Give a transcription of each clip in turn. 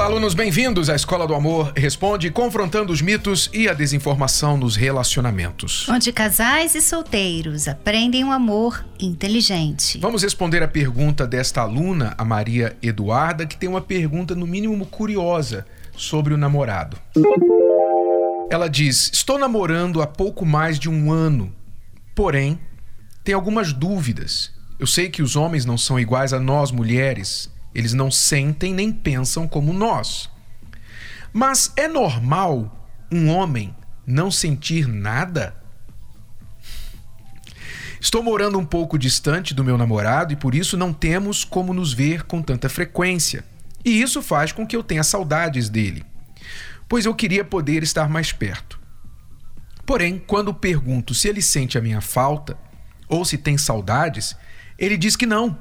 Olá, alunos, bem-vindos à Escola do Amor Responde, confrontando os mitos e a desinformação nos relacionamentos. Onde casais e solteiros aprendem um amor inteligente. Vamos responder a pergunta desta aluna, a Maria Eduarda, que tem uma pergunta, no mínimo, curiosa sobre o namorado. Ela diz: Estou namorando há pouco mais de um ano, porém, tenho algumas dúvidas. Eu sei que os homens não são iguais a nós mulheres eles não sentem nem pensam como nós. Mas é normal um homem não sentir nada? Estou morando um pouco distante do meu namorado e por isso não temos como nos ver com tanta frequência. E isso faz com que eu tenha saudades dele, pois eu queria poder estar mais perto. Porém, quando pergunto se ele sente a minha falta ou se tem saudades, ele diz que não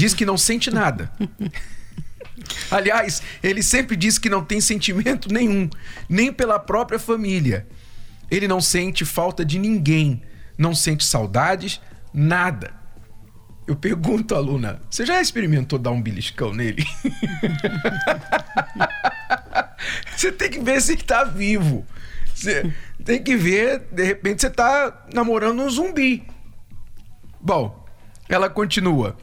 diz que não sente nada. Aliás, ele sempre diz que não tem sentimento nenhum, nem pela própria família. Ele não sente falta de ninguém, não sente saudades, nada. Eu pergunto, aluna, você já experimentou dar um beliscão nele? você tem que ver se ele tá vivo. Você tem que ver, de repente você tá namorando um zumbi. Bom, ela continua.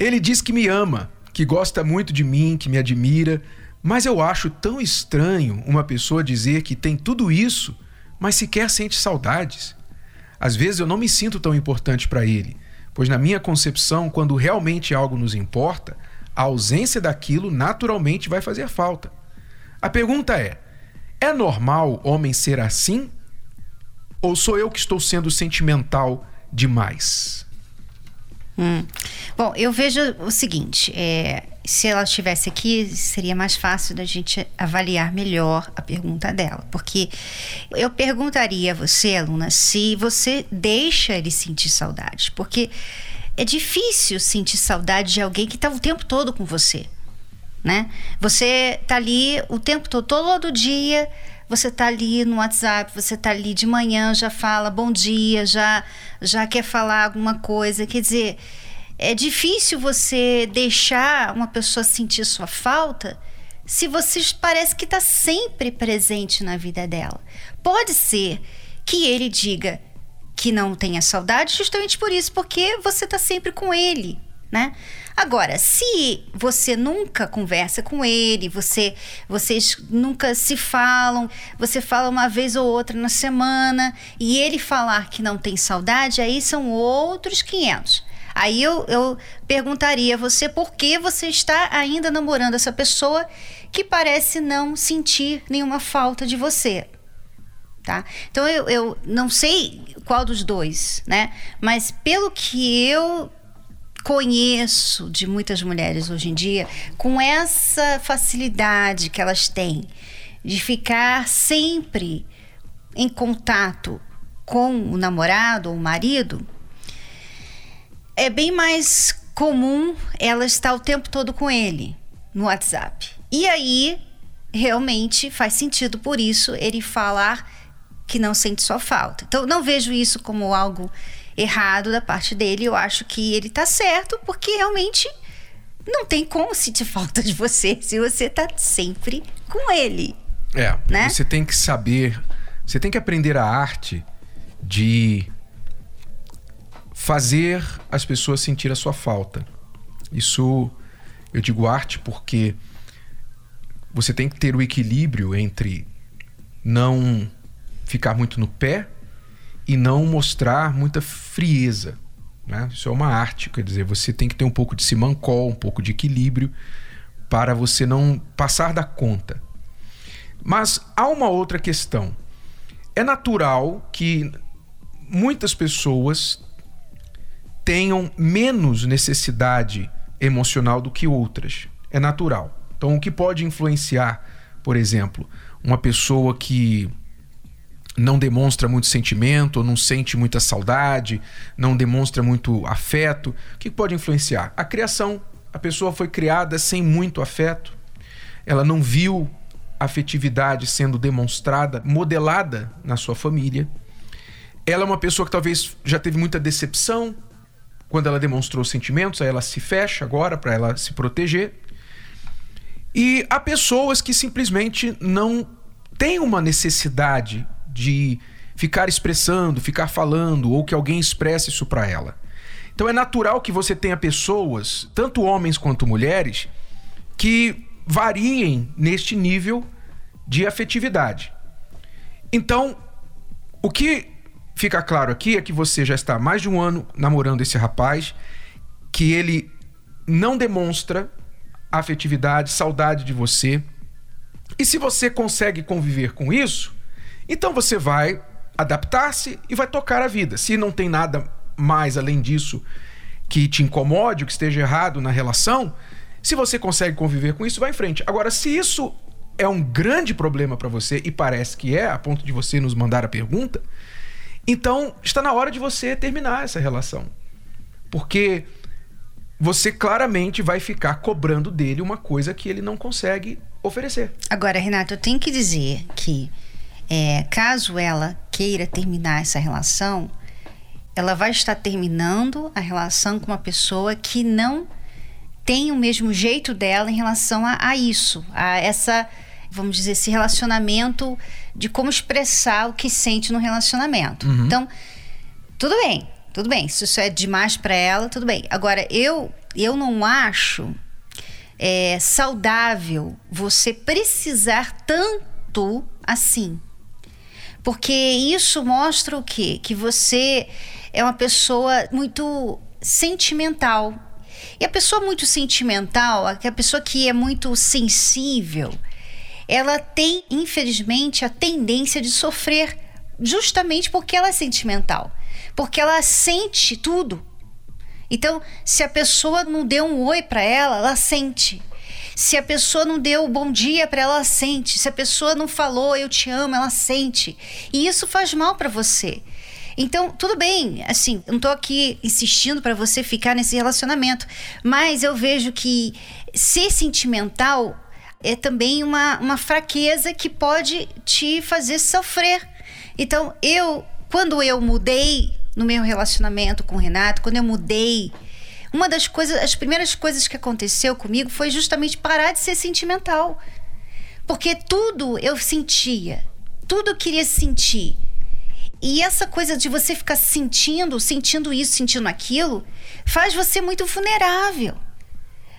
Ele diz que me ama, que gosta muito de mim, que me admira, mas eu acho tão estranho uma pessoa dizer que tem tudo isso, mas sequer sente saudades. Às vezes eu não me sinto tão importante para ele, pois na minha concepção, quando realmente algo nos importa, a ausência daquilo naturalmente vai fazer falta. A pergunta é: é normal homem ser assim? Ou sou eu que estou sendo sentimental demais? Hum. Bom, eu vejo o seguinte: é, se ela estivesse aqui, seria mais fácil da gente avaliar melhor a pergunta dela. Porque eu perguntaria a você, aluna, se você deixa ele sentir saudades. Porque é difícil sentir saudade de alguém que está o tempo todo com você. Né? Você tá ali o tempo todo, todo dia você tá ali no WhatsApp, você tá ali de manhã, já fala bom dia, já já quer falar alguma coisa. Quer dizer, é difícil você deixar uma pessoa sentir sua falta se você parece que está sempre presente na vida dela. Pode ser que ele diga que não tenha saudade justamente por isso, porque você está sempre com ele né? Agora, se você nunca conversa com ele, você, vocês nunca se falam, você fala uma vez ou outra na semana e ele falar que não tem saudade, aí são outros 500. Aí eu, eu perguntaria a você por que você está ainda namorando essa pessoa que parece não sentir nenhuma falta de você. Tá? Então eu, eu não sei qual dos dois, né? Mas pelo que eu conheço de muitas mulheres hoje em dia com essa facilidade que elas têm de ficar sempre em contato com o namorado ou o marido, é bem mais comum ela estar o tempo todo com ele no WhatsApp. E aí, realmente faz sentido por isso ele falar que não sente sua falta. Então, não vejo isso como algo errado da parte dele. Eu acho que ele tá certo, porque realmente não tem como sentir falta de você se você tá sempre com ele. É, né? você tem que saber, você tem que aprender a arte de fazer as pessoas sentir a sua falta. Isso eu digo arte porque você tem que ter o equilíbrio entre não ficar muito no pé e não mostrar muita frieza. Né? Isso é uma arte, quer dizer, você tem que ter um pouco de simancol, um pouco de equilíbrio para você não passar da conta. Mas há uma outra questão. É natural que muitas pessoas tenham menos necessidade emocional do que outras. É natural. Então, o que pode influenciar, por exemplo, uma pessoa que não demonstra muito sentimento, não sente muita saudade, não demonstra muito afeto, o que pode influenciar? A criação a pessoa foi criada sem muito afeto, ela não viu afetividade sendo demonstrada, modelada na sua família. Ela é uma pessoa que talvez já teve muita decepção quando ela demonstrou sentimentos, aí ela se fecha agora para ela se proteger. E há pessoas que simplesmente não têm uma necessidade de ficar expressando, ficar falando ou que alguém expresse isso para ela. Então é natural que você tenha pessoas, tanto homens quanto mulheres, que variem neste nível de afetividade. Então, o que fica claro aqui é que você já está há mais de um ano namorando esse rapaz, que ele não demonstra afetividade, saudade de você. E se você consegue conviver com isso, então você vai adaptar-se e vai tocar a vida. Se não tem nada mais além disso que te incomode, que esteja errado na relação, se você consegue conviver com isso, vai em frente. Agora, se isso é um grande problema para você e parece que é, a ponto de você nos mandar a pergunta, então está na hora de você terminar essa relação. Porque você claramente vai ficar cobrando dele uma coisa que ele não consegue oferecer. Agora, Renato, eu tenho que dizer que é, caso ela queira terminar essa relação, ela vai estar terminando a relação com uma pessoa que não tem o mesmo jeito dela em relação a, a isso, a essa, vamos dizer, esse relacionamento de como expressar o que sente no relacionamento. Uhum. Então, tudo bem, tudo bem. Se isso é demais para ela, tudo bem. Agora, eu, eu não acho é, saudável você precisar tanto assim. Porque isso mostra o quê? Que você é uma pessoa muito sentimental. E a pessoa muito sentimental, a pessoa que é muito sensível, ela tem, infelizmente, a tendência de sofrer justamente porque ela é sentimental porque ela sente tudo. Então, se a pessoa não deu um oi para ela, ela sente. Se a pessoa não deu bom dia para ela, ela sente. Se a pessoa não falou eu te amo, ela sente. E isso faz mal para você. Então, tudo bem, assim, não tô aqui insistindo para você ficar nesse relacionamento, mas eu vejo que ser sentimental é também uma, uma fraqueza que pode te fazer sofrer. Então, eu, quando eu mudei no meu relacionamento com o Renato, quando eu mudei, uma das coisas, as primeiras coisas que aconteceu comigo foi justamente parar de ser sentimental. Porque tudo eu sentia, tudo eu queria sentir. E essa coisa de você ficar sentindo, sentindo isso, sentindo aquilo, faz você muito vulnerável.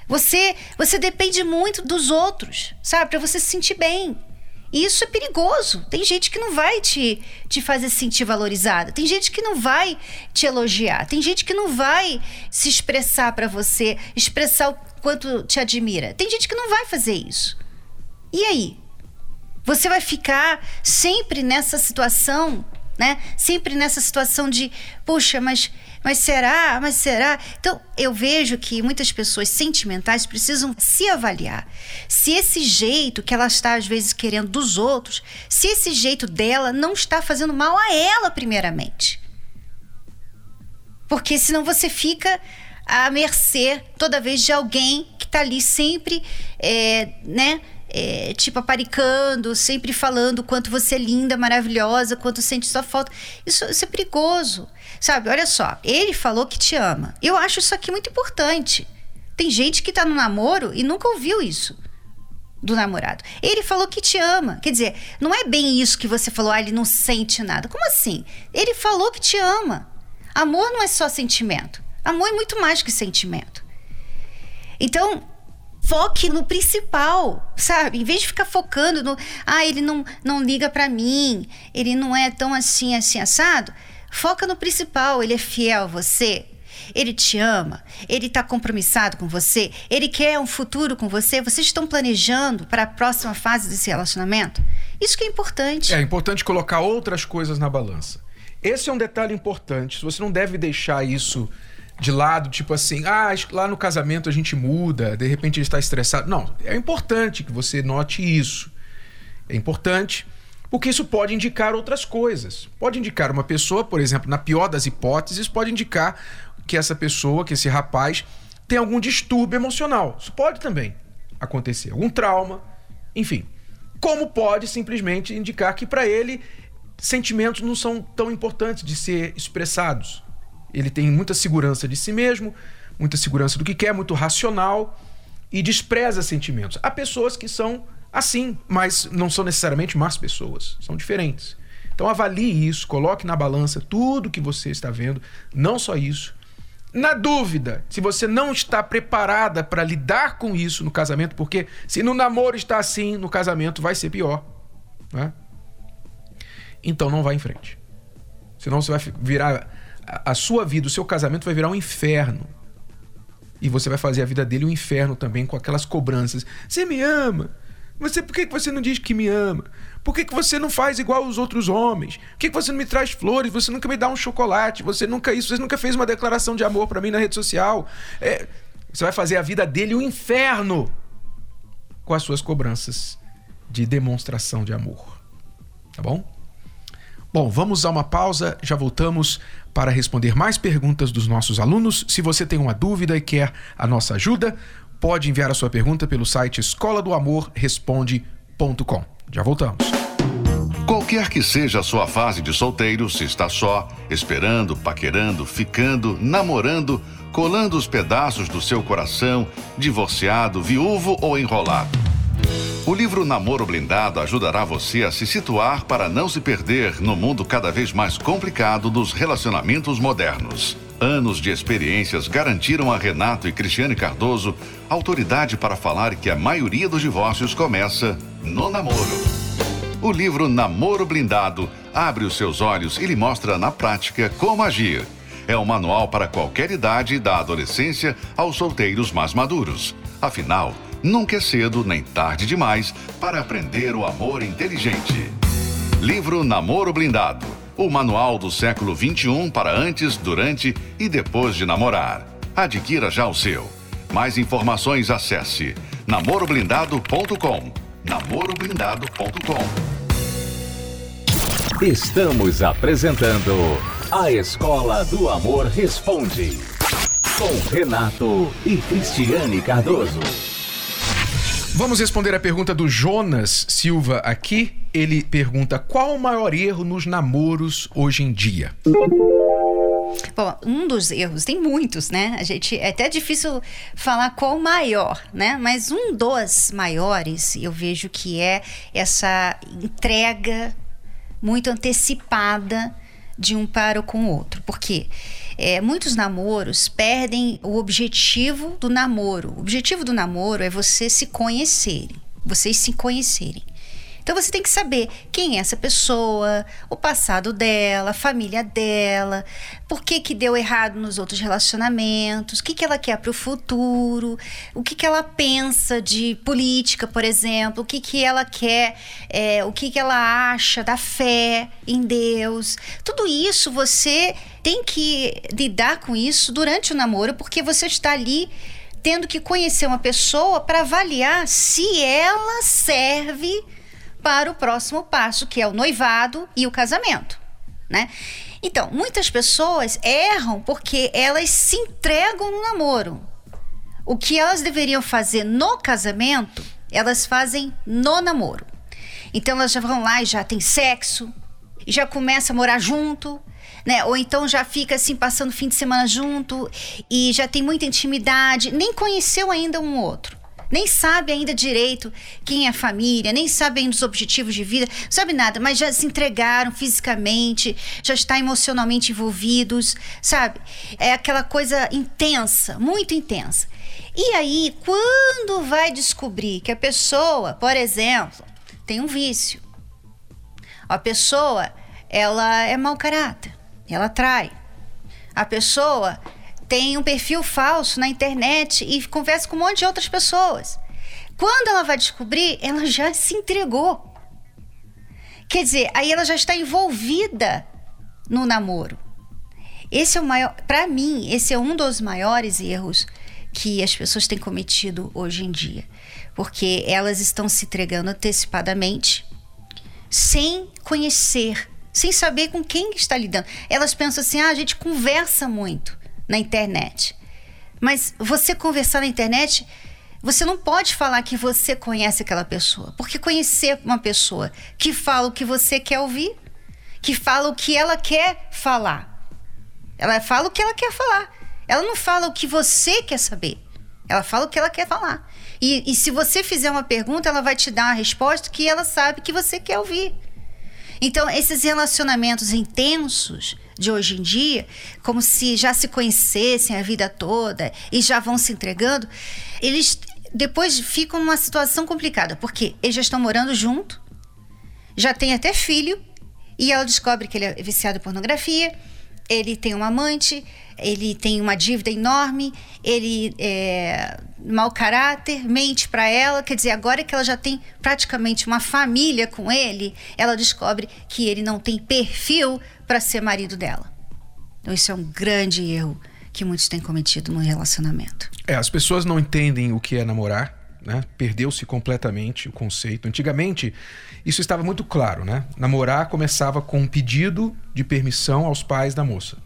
Você, você depende muito dos outros, sabe? Para você se sentir bem. E isso é perigoso. Tem gente que não vai te, te fazer sentir valorizada. Tem gente que não vai te elogiar. Tem gente que não vai se expressar para você, expressar o quanto te admira. Tem gente que não vai fazer isso. E aí? Você vai ficar sempre nessa situação, né? Sempre nessa situação de, puxa, mas mas será? Mas será? Então, eu vejo que muitas pessoas sentimentais precisam se avaliar. Se esse jeito que ela está, às vezes, querendo dos outros, se esse jeito dela não está fazendo mal a ela, primeiramente. Porque senão você fica à mercê toda vez de alguém que está ali sempre, é, né? É, tipo, aparicando, sempre falando quanto você é linda, maravilhosa, quanto sente sua falta. Isso, isso é perigoso. Sabe, olha só, ele falou que te ama. Eu acho isso aqui muito importante. Tem gente que tá no namoro e nunca ouviu isso do namorado. Ele falou que te ama. Quer dizer, não é bem isso que você falou, ah, ele não sente nada. Como assim? Ele falou que te ama. Amor não é só sentimento. Amor é muito mais que sentimento. Então, foque no principal, sabe? Em vez de ficar focando no, ah, ele não, não liga para mim, ele não é tão assim, assim, assado. Foca no principal, ele é fiel a você, ele te ama, ele está compromissado com você, ele quer um futuro com você, vocês estão planejando para a próxima fase desse relacionamento? Isso que é importante. É importante colocar outras coisas na balança. Esse é um detalhe importante. Você não deve deixar isso de lado, tipo assim, ah, lá no casamento a gente muda, de repente ele está estressado. Não, é importante que você note isso. É importante porque isso pode indicar outras coisas. Pode indicar uma pessoa, por exemplo, na pior das hipóteses, pode indicar que essa pessoa, que esse rapaz tem algum distúrbio emocional. Isso pode também acontecer, algum trauma, enfim. Como pode simplesmente indicar que para ele sentimentos não são tão importantes de ser expressados. Ele tem muita segurança de si mesmo, muita segurança do que quer, muito racional e despreza sentimentos. Há pessoas que são assim, mas não são necessariamente más pessoas, são diferentes. Então avalie isso, coloque na balança tudo que você está vendo, não só isso. Na dúvida, se você não está preparada para lidar com isso no casamento, porque se no namoro está assim, no casamento vai ser pior. Né? Então não vá em frente. Senão você vai virar. A sua vida, o seu casamento vai virar um inferno. E você vai fazer a vida dele um inferno também com aquelas cobranças. Você me ama? Você, por que você não diz que me ama? Por que, que você não faz igual os outros homens? Por que, que você não me traz flores? Você nunca me dá um chocolate? Você nunca isso? Você nunca fez uma declaração de amor para mim na rede social? É, você vai fazer a vida dele um inferno com as suas cobranças de demonstração de amor. Tá bom? Bom, vamos a uma pausa, já voltamos para responder mais perguntas dos nossos alunos. Se você tem uma dúvida e quer a nossa ajuda, pode enviar a sua pergunta pelo site escola do amor responde.com. Já voltamos. Qualquer que seja a sua fase de solteiro, se está só, esperando, paquerando, ficando, namorando, colando os pedaços do seu coração, divorciado, viúvo ou enrolado. O livro Namoro Blindado ajudará você a se situar para não se perder no mundo cada vez mais complicado dos relacionamentos modernos. Anos de experiências garantiram a Renato e Cristiane Cardoso autoridade para falar que a maioria dos divórcios começa no namoro. O livro Namoro Blindado abre os seus olhos e lhe mostra na prática como agir. É um manual para qualquer idade, da adolescência aos solteiros mais maduros. Afinal, Nunca é cedo nem tarde demais para aprender o amor inteligente. Livro Namoro Blindado. O manual do século 21 para antes, durante e depois de namorar. Adquira já o seu. Mais informações acesse namoroblindado.com. namoroblindado.com. Estamos apresentando A Escola do Amor Responde com Renato e Cristiane Cardoso. Vamos responder a pergunta do Jonas Silva aqui. Ele pergunta: qual o maior erro nos namoros hoje em dia? Bom, um dos erros, tem muitos, né? A gente é até difícil falar qual o maior, né? Mas um dos maiores, eu vejo que é essa entrega muito antecipada de um para com o outro. Por quê? É, muitos namoros perdem o objetivo do namoro. O objetivo do namoro é você se conhecerem, vocês se conhecerem. Então você tem que saber quem é essa pessoa, o passado dela, a família dela, por que, que deu errado nos outros relacionamentos, o que, que ela quer para o futuro, o que, que ela pensa de política, por exemplo, o que, que ela quer, é, o que, que ela acha da fé em Deus. Tudo isso você tem que lidar com isso durante o namoro, porque você está ali tendo que conhecer uma pessoa para avaliar se ela serve para o próximo passo, que é o noivado e o casamento, né? Então, muitas pessoas erram porque elas se entregam no namoro. O que elas deveriam fazer no casamento, elas fazem no namoro. Então elas já vão lá e já tem sexo, já começa a morar junto, né? Ou então já fica assim passando fim de semana junto e já tem muita intimidade, nem conheceu ainda um outro nem sabe ainda direito quem é a família, nem sabe ainda os objetivos de vida, não sabe nada, mas já se entregaram fisicamente, já está emocionalmente envolvidos, sabe? É aquela coisa intensa, muito intensa. E aí, quando vai descobrir que a pessoa, por exemplo, tem um vício, a pessoa, ela é mau caráter, ela trai. A pessoa tem um perfil falso na internet e conversa com um monte de outras pessoas. Quando ela vai descobrir, ela já se entregou. Quer dizer, aí ela já está envolvida no namoro. Esse é o maior, para mim, esse é um dos maiores erros que as pessoas têm cometido hoje em dia, porque elas estão se entregando antecipadamente, sem conhecer, sem saber com quem está lidando. Elas pensam assim: ah, a gente conversa muito na internet. Mas você conversar na internet, você não pode falar que você conhece aquela pessoa. Porque conhecer uma pessoa que fala o que você quer ouvir, que fala o que ela quer falar. Ela fala o que ela quer falar. Ela não fala o que você quer saber. Ela fala o que ela quer falar. E, e se você fizer uma pergunta, ela vai te dar uma resposta que ela sabe que você quer ouvir. Então, esses relacionamentos intensos de hoje em dia, como se já se conhecessem a vida toda e já vão se entregando, eles depois ficam numa situação complicada, porque eles já estão morando junto, já tem até filho, e ela descobre que ele é viciado em pornografia, ele tem uma amante, ele tem uma dívida enorme, ele é mau caráter, mente para ela, quer dizer, agora que ela já tem praticamente uma família com ele, ela descobre que ele não tem perfil para ser marido dela. Então isso é um grande erro que muitos têm cometido no relacionamento. É, as pessoas não entendem o que é namorar, né? Perdeu-se completamente o conceito. Antigamente, isso estava muito claro, né? Namorar começava com um pedido de permissão aos pais da moça.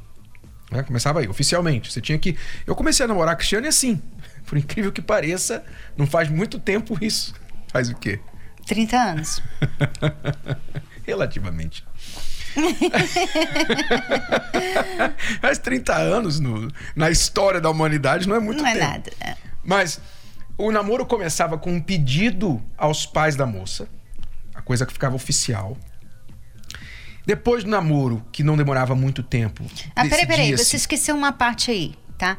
Né? Começava aí, oficialmente. Você tinha que. Eu comecei a namorar a Cristiane assim. Por incrível que pareça, não faz muito tempo isso. Faz o quê? 30 anos. Relativamente. Mas 30 anos no, na história da humanidade não é muito não tempo. Não é nada. É. Mas o namoro começava com um pedido aos pais da moça, a coisa que ficava oficial. Depois do namoro, que não demorava muito tempo. Ah, peraí, peraí, você esqueceu uma parte aí, tá?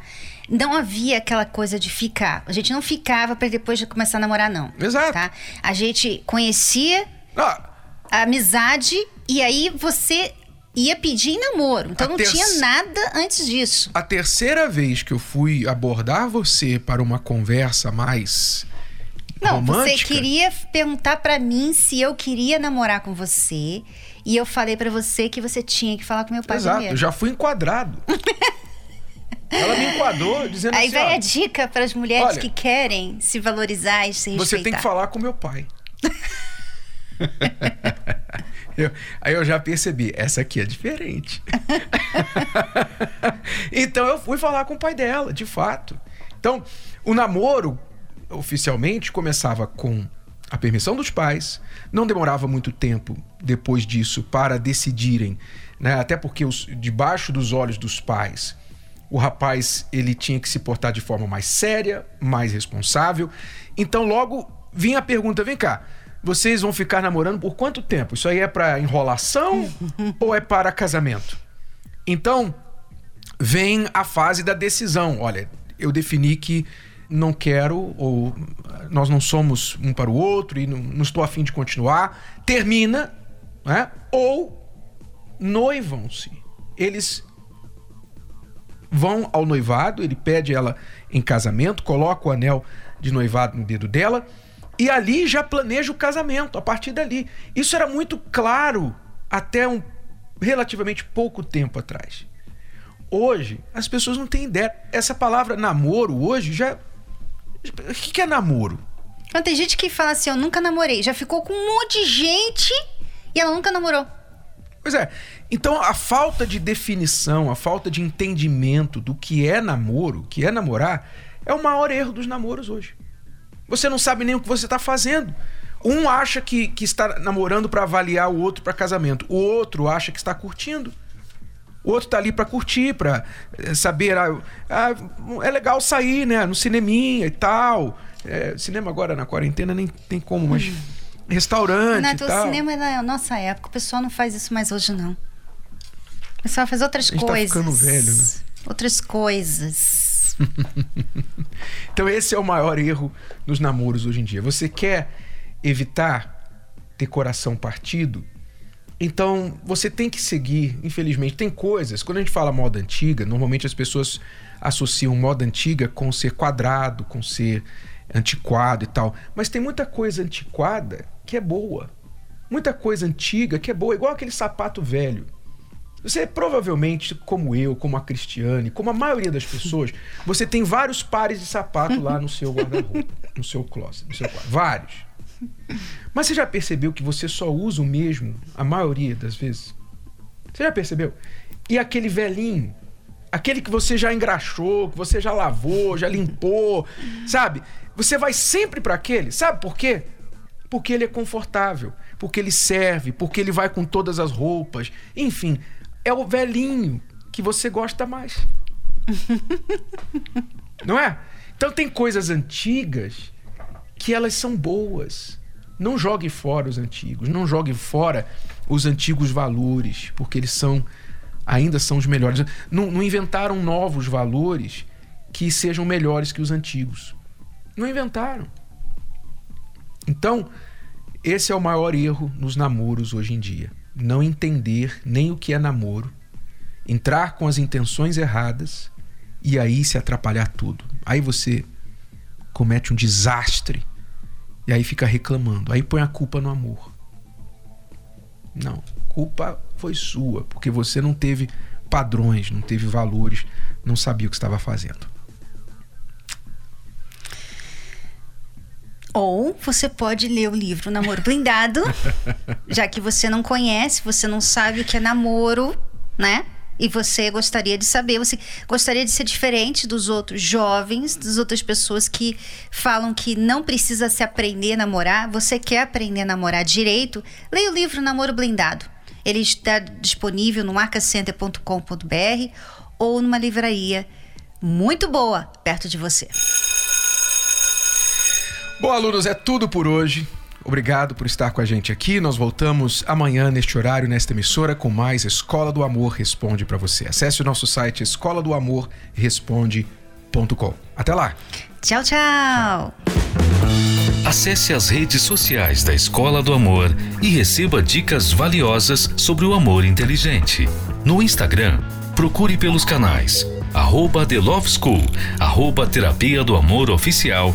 Não havia aquela coisa de ficar. A gente não ficava para depois de começar a namorar, não. Exato. Tá? A gente conhecia ah. a amizade e aí você ia pedir namoro. Então a não tinha nada antes disso. A terceira vez que eu fui abordar você para uma conversa mais não, romântica... você queria perguntar para mim se eu queria namorar com você. E eu falei para você que você tinha que falar com meu pai Exato, primeiro. eu já fui enquadrado. Ela me enquadrou dizendo Aí assim. Aí vai a dica para as mulheres olha, que querem se valorizar e se respeitar. Você tem que falar com meu pai. eu, aí eu já percebi, essa aqui é diferente. então eu fui falar com o pai dela, de fato. Então, o namoro oficialmente começava com a permissão dos pais, não demorava muito tempo depois disso para decidirem, né? até porque os, debaixo dos olhos dos pais, o rapaz ele tinha que se portar de forma mais séria, mais responsável. Então logo vinha a pergunta: vem cá, vocês vão ficar namorando por quanto tempo? Isso aí é para enrolação ou é para casamento? Então vem a fase da decisão. Olha, eu defini que não quero, ou nós não somos um para o outro e não, não estou afim de continuar, termina, né? ou noivam-se. Eles vão ao noivado, ele pede ela em casamento, coloca o anel de noivado no dedo dela e ali já planeja o casamento a partir dali. Isso era muito claro até um relativamente pouco tempo atrás. Hoje, as pessoas não têm ideia. Essa palavra namoro hoje já o que é namoro? Tem gente que fala assim, eu nunca namorei. Já ficou com um monte de gente e ela nunca namorou. Pois é. Então, a falta de definição, a falta de entendimento do que é namoro, o que é namorar, é o maior erro dos namoros hoje. Você não sabe nem o que você está fazendo. Um acha que, que está namorando para avaliar o outro para casamento. O outro acha que está curtindo. O outro tá ali para curtir, para eh, saber. Ah, ah, é legal sair, né? No cineminha e tal. É, cinema agora na quarentena nem tem como, mas. Hum. Restaurante. Não, e tal. o cinema é da nossa época. O pessoal não faz isso mais hoje, não. O pessoal faz outras coisas. Tá ficando velho, né? Outras coisas. então, esse é o maior erro nos namoros hoje em dia. Você quer evitar ter coração partido? Então, você tem que seguir, infelizmente, tem coisas. Quando a gente fala moda antiga, normalmente as pessoas associam moda antiga com ser quadrado, com ser antiquado e tal. Mas tem muita coisa antiquada que é boa. Muita coisa antiga que é boa, igual aquele sapato velho. Você provavelmente, como eu, como a Cristiane, como a maioria das pessoas, você tem vários pares de sapato lá no seu guarda-roupa, no seu closet, no seu quarto. Vários. Mas você já percebeu que você só usa o mesmo a maioria das vezes? Você já percebeu? E aquele velhinho Aquele que você já engraxou, que você já lavou, já limpou, sabe? Você vai sempre para aquele. Sabe por quê? Porque ele é confortável, porque ele serve, porque ele vai com todas as roupas. Enfim, é o velhinho que você gosta mais. Não é? Então tem coisas antigas que elas são boas. Não jogue fora os antigos, não jogue fora os antigos valores, porque eles são ainda são os melhores. Não, não inventaram novos valores que sejam melhores que os antigos. Não inventaram. Então, esse é o maior erro nos namoros hoje em dia. Não entender nem o que é namoro, entrar com as intenções erradas e aí se atrapalhar tudo. Aí você comete um desastre e aí fica reclamando. Aí põe a culpa no amor. Não, culpa foi sua, porque você não teve padrões, não teve valores, não sabia o que estava fazendo. Ou você pode ler o livro Namoro Blindado, já que você não conhece, você não sabe o que é namoro, né? E você gostaria de saber, você gostaria de ser diferente dos outros jovens, das outras pessoas que falam que não precisa se aprender a namorar. Você quer aprender a namorar direito? Leia o livro Namoro Blindado. Ele está disponível no marcacenter.com.br ou numa livraria muito boa perto de você. Bom, alunos, é tudo por hoje. Obrigado por estar com a gente aqui. Nós voltamos amanhã neste horário, nesta emissora, com mais Escola do Amor Responde para você. Acesse o nosso site escola do amor responde.com. Até lá. Tchau, tchau. Acesse as redes sociais da Escola do Amor e receba dicas valiosas sobre o amor inteligente. No Instagram, procure pelos canais arroba The Love School, arroba Terapia do Amor Oficial